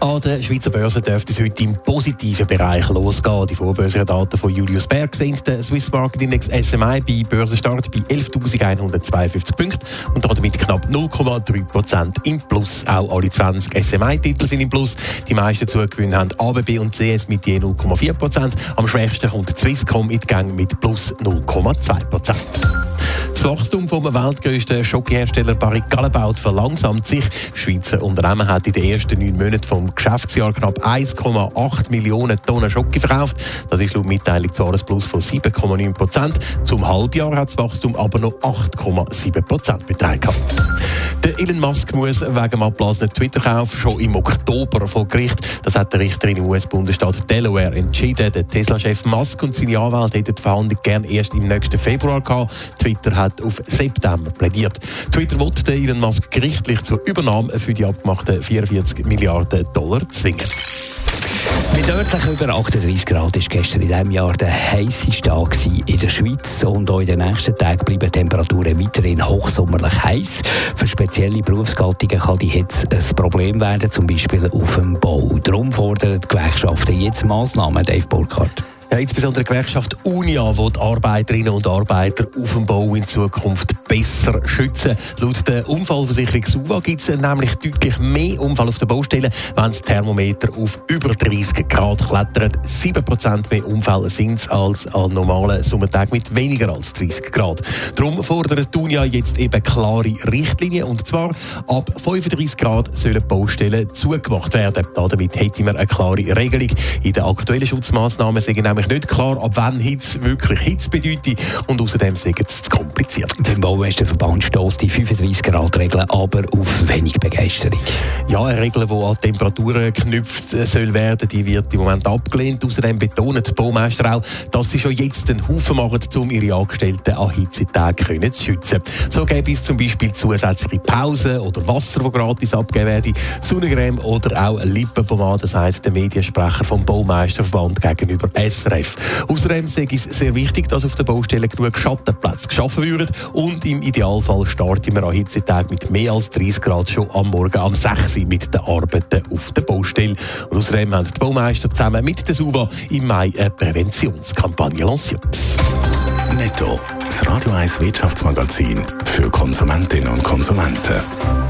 An der Schweizer Börse dürfte es heute im positiven Bereich losgehen. Die Vorbörsendaten von Julius Berg sind der Swiss Market Index SMI bei Börsenstart bei 11.152 Punkten und damit knapp 0,3% im Plus. Auch alle 20 SMI-Titel sind im Plus. Die meisten Zugewinne haben ABB und CS mit je 0,4% Am schwächsten kommt Swisscom in die Gang mit plus 0,2 das Wachstum vom weltgrößten Schokohersteller Barry Callebaut verlangsamt sich. Das Schweizer Unternehmen hat in den ersten neun Monaten vom Geschäftsjahr knapp 1,8 Millionen Tonnen Schoki verkauft. Das ist laut Mitteilung zwar ein Plus von 7,9 Prozent. Zum Halbjahr hat das Wachstum aber noch 8,7 Prozent betragen. Der Elon Musk muss wegen dem abgeblasenen Twitter-Kauf schon im Oktober vor Gericht. Das hat der Richterin im US-Bundesstaat Delaware entschieden. Der Tesla-Chef Musk und seine Anwälte hätten die Verhandlung gern erst im nächsten Februar gehabt. Twitter hat auf September plädiert. Twitter wollte Elon Musk gerichtlich zur Übernahme für die abgemachten 44 Milliarden Dollar zwingen. Mit deutlich über 38 Grad war gestern in diesem Jahr der heißeste Tag in der Schweiz. Und auch in den nächsten Tagen bleiben Temperaturen weiterhin hochsommerlich heiß. Für spezielle Berufsgattungen kann die Hitze ein Problem werden, zum Beispiel auf dem Bau. Darum fordern die Gewerkschaften jetzt Massnahmen, Dave Burkhardt. Ja, insbesondere die Gewerkschaft UNIA will die Arbeiterinnen und Arbeiter auf dem Bau in Zukunft besser schützen. Laut der Unfallversicherung SUVA gibt es nämlich deutlich mehr Unfall auf den Baustellen, wenn das Thermometer auf über 30 Grad klettert. 7% mehr Unfälle sind es als an normalen Sommertagen mit weniger als 30 Grad. Darum fordert die UNIA jetzt eben klare Richtlinien und zwar ab 35 Grad sollen Baustellen zugemacht werden. Damit hätten wir eine klare Regelung. In den aktuellen Schutzmaßnahmen sind nämlich nicht klar, ab wann Hitze wirklich Hitze bedeutet und außerdem sind es zu kompliziert. Der Baumeisterverband stößt die 35-Grad-Regel aber auf wenig Begeisterung. Ja, eine Regel, die an Temperaturen geknüpft soll werden, die wird im Moment abgelehnt. Außerdem betonen die Baumeister auch, dass sie schon jetzt einen Haufen machen, um ihre Angestellten an Hitzetagen zu schützen. So gäbe es zum Beispiel zusätzliche Pausen oder Wasser, das gratis abgegeben werde, Sonnencreme oder auch Lippenpomade, sagt der Mediensprecher vom Baumeisterverband gegenüber SRF. SRF. Außerdem ist es sehr wichtig, dass auf der Baustelle genug Schattenplätze geschaffen werden und im Idealfall starten wir an Hitzetagen mit mehr als 30 Grad schon am Morgen um 6 Uhr mit den Arbeiten auf der Baustelle. Und außerdem haben die Baumeister zusammen mit der SUVA im Mai eine Präventionskampagne lanciert. Netto, das Radio 1 Wirtschaftsmagazin für Konsumentinnen und Konsumenten.